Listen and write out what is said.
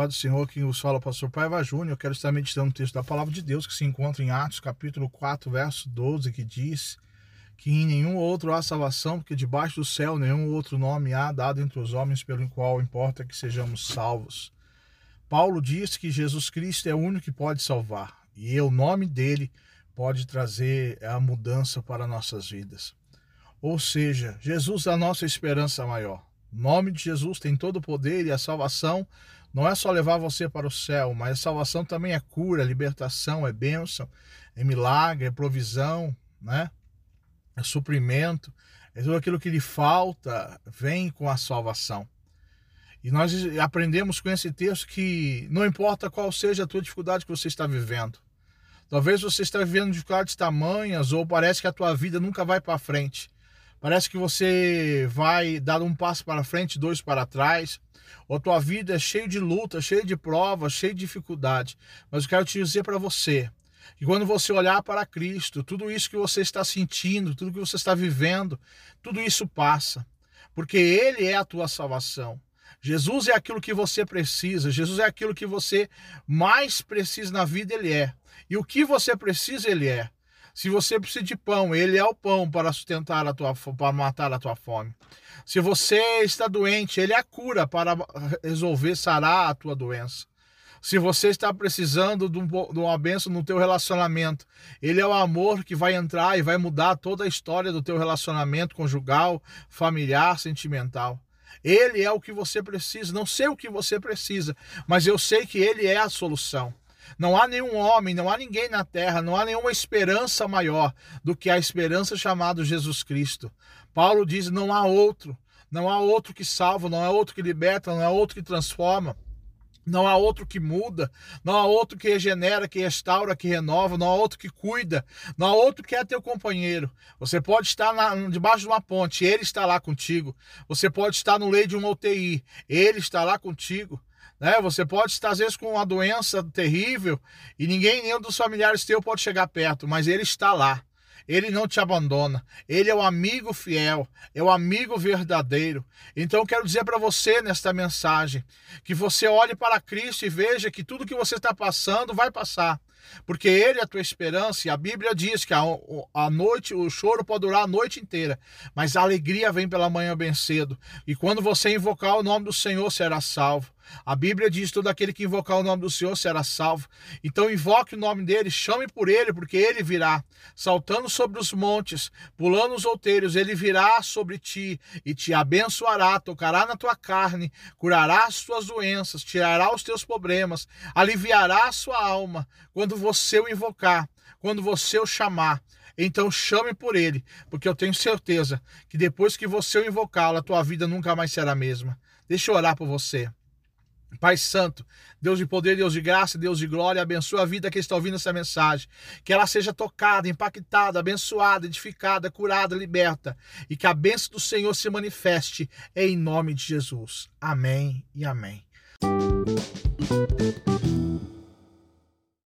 paz do Senhor, quem os fala o pastor Paiva Júnior. Quero estar meditando no texto da palavra de Deus que se encontra em Atos, capítulo 4, verso 12, que diz que em nenhum outro há salvação, porque debaixo do céu nenhum outro nome há dado entre os homens pelo qual importa que sejamos salvos. Paulo diz que Jesus Cristo é o único que pode salvar, e o nome dele pode trazer a mudança para nossas vidas. Ou seja, Jesus é a nossa esperança maior. O nome de Jesus tem todo o poder e a salvação não é só levar você para o céu, mas a salvação também é cura, libertação, é bênção, é milagre, é provisão, né? É suprimento, é tudo aquilo que lhe falta vem com a salvação. E nós aprendemos com esse texto que não importa qual seja a tua dificuldade que você está vivendo. Talvez você esteja vivendo dificuldades tamanhas ou parece que a tua vida nunca vai para frente. Parece que você vai dar um passo para frente, dois para trás. Ou a tua vida é cheia de luta, cheia de provas, cheia de dificuldade. Mas eu quero te dizer para você que quando você olhar para Cristo, tudo isso que você está sentindo, tudo que você está vivendo, tudo isso passa. Porque Ele é a tua salvação. Jesus é aquilo que você precisa, Jesus é aquilo que você mais precisa na vida, Ele é. E o que você precisa, Ele é. Se você precisa de pão, ele é o pão para sustentar a tua para matar a tua fome. Se você está doente, ele é a cura para resolver sarar a tua doença. Se você está precisando de, um, de uma benção no teu relacionamento, ele é o amor que vai entrar e vai mudar toda a história do teu relacionamento conjugal, familiar, sentimental. Ele é o que você precisa. Não sei o que você precisa, mas eu sei que ele é a solução. Não há nenhum homem, não há ninguém na terra, não há nenhuma esperança maior do que a esperança chamada Jesus Cristo. Paulo diz: não há outro, não há outro que salva, não há outro que liberta, não há outro que transforma. Não há outro que muda, não há outro que regenera, que restaura, que renova, não há outro que cuida, não há outro que é teu companheiro. Você pode estar na, debaixo de uma ponte, ele está lá contigo. Você pode estar no leito de uma UTI, ele está lá contigo. Né? Você pode estar, às vezes, com uma doença terrível e ninguém, nenhum dos familiares teu pode chegar perto, mas ele está lá. Ele não te abandona. Ele é o amigo fiel, é o amigo verdadeiro. Então, quero dizer para você nesta mensagem que você olhe para Cristo e veja que tudo que você está passando vai passar. Porque Ele é a tua esperança, e a Bíblia diz que a, a noite, o choro pode durar a noite inteira, mas a alegria vem pela manhã bem cedo. E quando você invocar o nome do Senhor, será salvo. A Bíblia diz: todo aquele que invocar o nome do Senhor será salvo. Então invoque o nome dele, chame por ele, porque ele virá, saltando sobre os montes, pulando os outeiros, ele virá sobre ti e te abençoará, tocará na tua carne, curará as tuas doenças, tirará os teus problemas, aliviará a sua alma. Quando você o invocar, quando você o chamar, então chame por ele, porque eu tenho certeza que depois que você o invocá-lo, a tua vida nunca mais será a mesma. Deixa eu orar por você. Pai Santo, Deus de poder, Deus de graça, Deus de glória, abençoa a vida que está ouvindo essa mensagem. Que ela seja tocada, impactada, abençoada, edificada, curada, liberta. E que a bênção do Senhor se manifeste em nome de Jesus. Amém e amém.